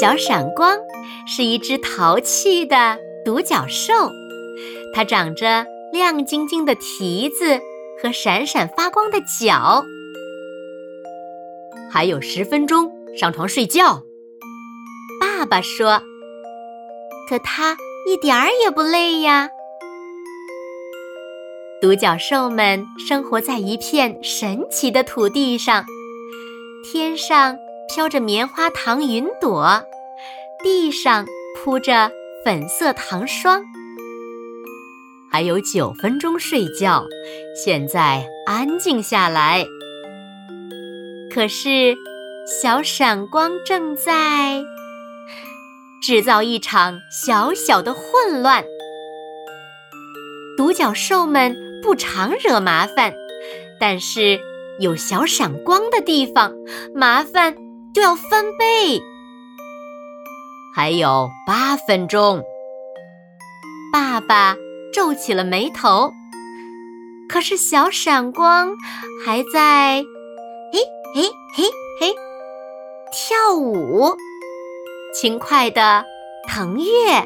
小闪光是一只淘气的独角兽，它长着亮晶晶的蹄子和闪闪发光的脚。还有十分钟上床睡觉，爸爸说。可他一点儿也不累呀。独角兽们生活在一片神奇的土地上，天上飘着棉花糖云朵。地上铺着粉色糖霜，还有九分钟睡觉。现在安静下来。可是，小闪光正在制造一场小小的混乱。独角兽们不常惹麻烦，但是有小闪光的地方，麻烦就要翻倍。还有八分钟，爸爸皱起了眉头。可是小闪光还在，嘿嘿嘿嘿，跳舞，轻快的腾跃。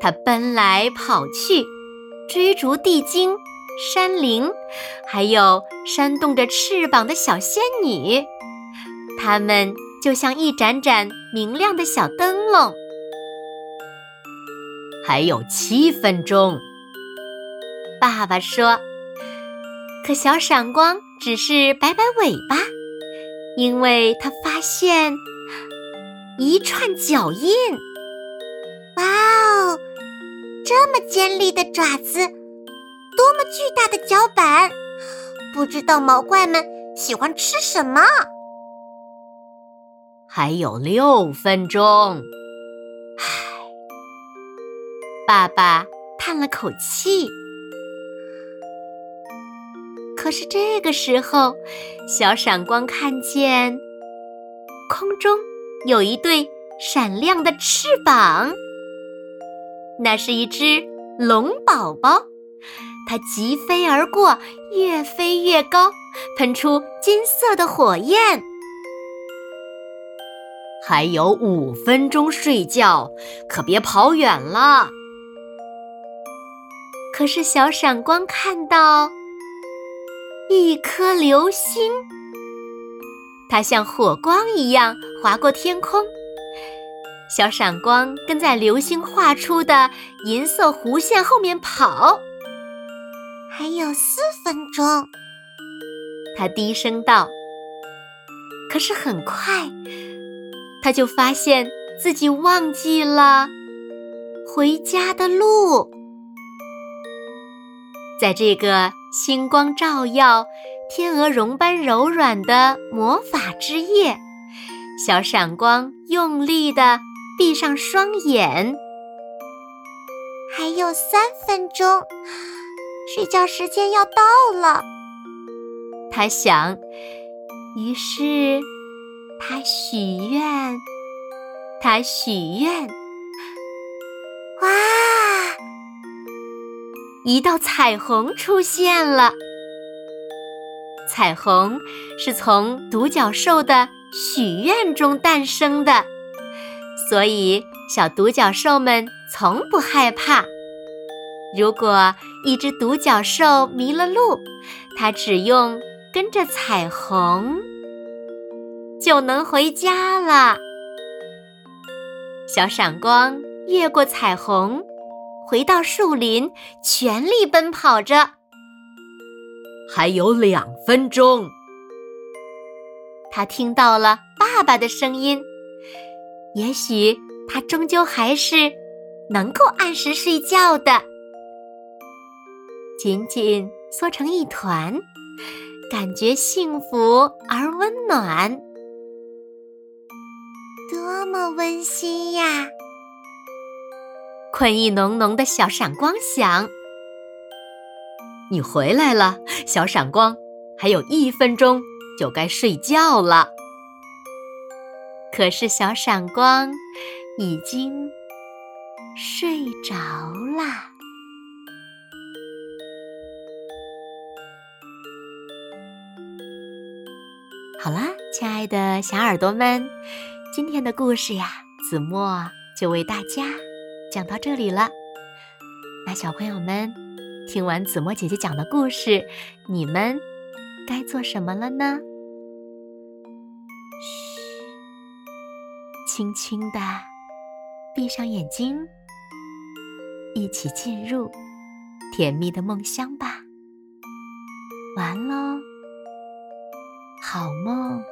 他奔来跑去，追逐地精、山灵，还有扇动着翅膀的小仙女。它们。就像一盏盏明亮的小灯笼。还有七分钟，爸爸说。可小闪光只是摆摆尾巴，因为他发现一串脚印。哇哦，这么尖利的爪子，多么巨大的脚板！不知道毛怪们喜欢吃什么。还有六分钟，唉，爸爸叹了口气。可是这个时候，小闪光看见空中有一对闪亮的翅膀，那是一只龙宝宝，它疾飞而过，越飞越高，喷出金色的火焰。还有五分钟睡觉，可别跑远了。可是小闪光看到一颗流星，它像火光一样划过天空。小闪光跟在流星画出的银色弧线后面跑。还有四分钟，他低声道。可是很快。他就发现自己忘记了回家的路。在这个星光照耀、天鹅绒般柔软的魔法之夜，小闪光用力的闭上双眼。还有三分钟，睡觉时间要到了。他想，于是。他许愿，他许愿。哇！一道彩虹出现了。彩虹是从独角兽的许愿中诞生的，所以小独角兽们从不害怕。如果一只独角兽迷了路，它只用跟着彩虹。就能回家了。小闪光越过彩虹，回到树林，全力奔跑着。还有两分钟，他听到了爸爸的声音。也许他终究还是能够按时睡觉的。紧紧缩成一团，感觉幸福而温暖。么温馨呀！困意浓浓的小闪光响。你回来了，小闪光，还有一分钟就该睡觉了。可是小闪光已经睡着啦。好啦，亲爱的小耳朵们，今天的故事呀，子墨就为大家讲到这里了。那小朋友们，听完子墨姐姐讲的故事，你们该做什么了呢？嘘，轻轻的闭上眼睛，一起进入甜蜜的梦乡吧。完喽。好梦。